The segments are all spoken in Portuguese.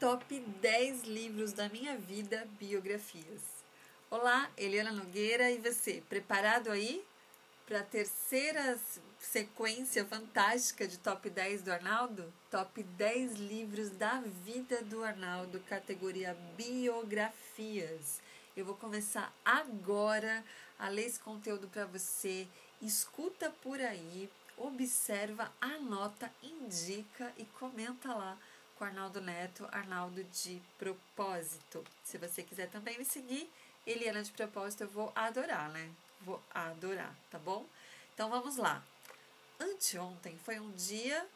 top 10 livros da minha vida, biografias. Olá, Eliana Nogueira e você, preparado aí para a terceira sequência fantástica de top 10 do Arnaldo? Top 10 livros da vida do Arnaldo, categoria biografias. Eu vou começar agora a ler esse conteúdo para você. Escuta por aí, observa, anota, indica e comenta lá com Arnaldo Neto, Arnaldo de Propósito. Se você quiser também me seguir, Eliana de Propósito, eu vou adorar, né? Vou adorar, tá bom? Então vamos lá. Anteontem foi um dia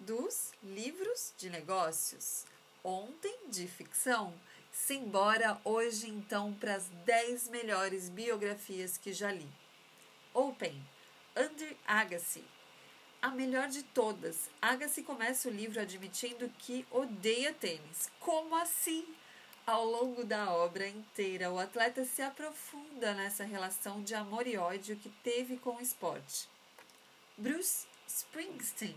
dos livros de negócios. Ontem de ficção. Simbora hoje então para as 10 melhores biografias que já li. Open, Andrew Agassi, a melhor de todas. Agassi começa o livro admitindo que odeia tênis. Como assim? Ao longo da obra inteira, o atleta se aprofunda nessa relação de amor e ódio que teve com o esporte. Bruce Springsteen.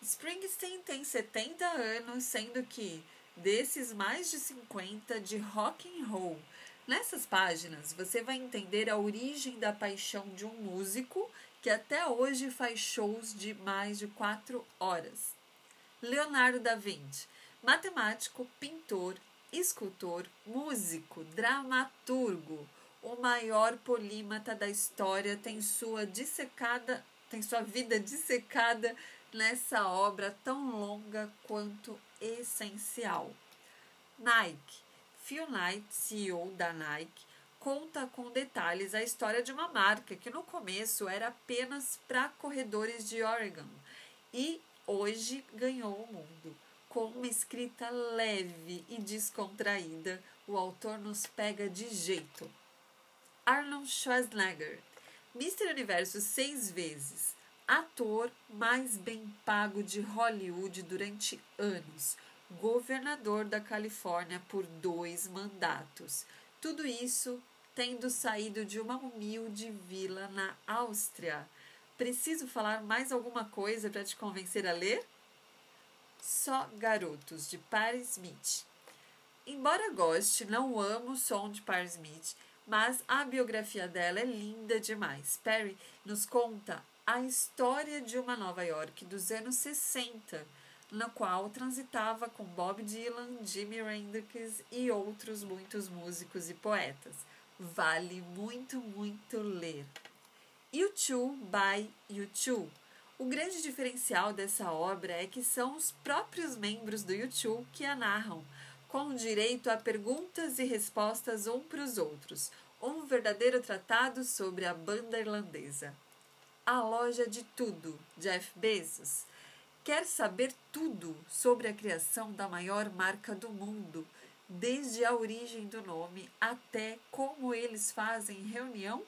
Springsteen tem 70 anos, sendo que desses mais de 50 de rock and roll. Nessas páginas, você vai entender a origem da paixão de um músico que até hoje faz shows de mais de quatro horas. Leonardo da Vinci, matemático, pintor, escultor, músico, dramaturgo, o maior polímata da história, tem sua dissecada, tem sua vida dissecada nessa obra tão longa quanto essencial. Nike, Phil Knight, CEO da Nike, conta com detalhes a história de uma marca que no começo era apenas para corredores de Oregon e hoje ganhou o mundo. Com uma escrita leve e descontraída, o autor nos pega de jeito. Arnold Schwarzenegger, Mr. Universo seis vezes, ator mais bem pago de Hollywood durante anos, governador da Califórnia por dois mandatos. Tudo isso tendo saído de uma humilde vila na Áustria. Preciso falar mais alguma coisa para te convencer a ler? Só Garotos, de Paris Smith. Embora goste, não amo o som de Paris Smith, mas a biografia dela é linda demais. Perry nos conta a história de uma Nova York dos anos 60, na qual transitava com Bob Dylan, Jimi Hendrix e outros muitos músicos e poetas. Vale muito, muito ler. YouTube by YouTube. O grande diferencial dessa obra é que são os próprios membros do YouTube que a narram, com direito a perguntas e respostas um para os outros. Um verdadeiro tratado sobre a banda irlandesa. A loja de tudo, Jeff Bezos. Quer saber tudo sobre a criação da maior marca do mundo? Desde a origem do nome até como eles fazem reunião,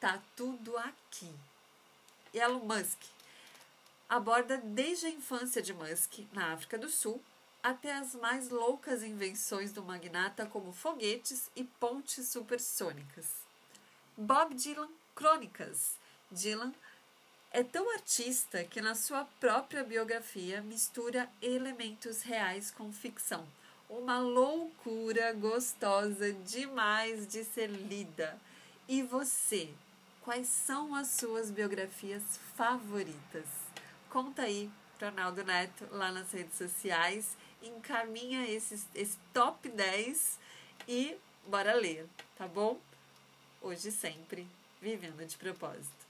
tá tudo aqui. Elon Musk aborda desde a infância de Musk na África do Sul até as mais loucas invenções do magnata como foguetes e pontes supersônicas. Bob Dylan Crônicas. Dylan é tão artista que na sua própria biografia mistura elementos reais com ficção uma loucura gostosa demais de ser lida. E você, quais são as suas biografias favoritas? Conta aí para Arnaldo Neto lá nas redes sociais, encaminha esses, esse top 10 e bora ler, tá bom? Hoje sempre, vivendo de propósito.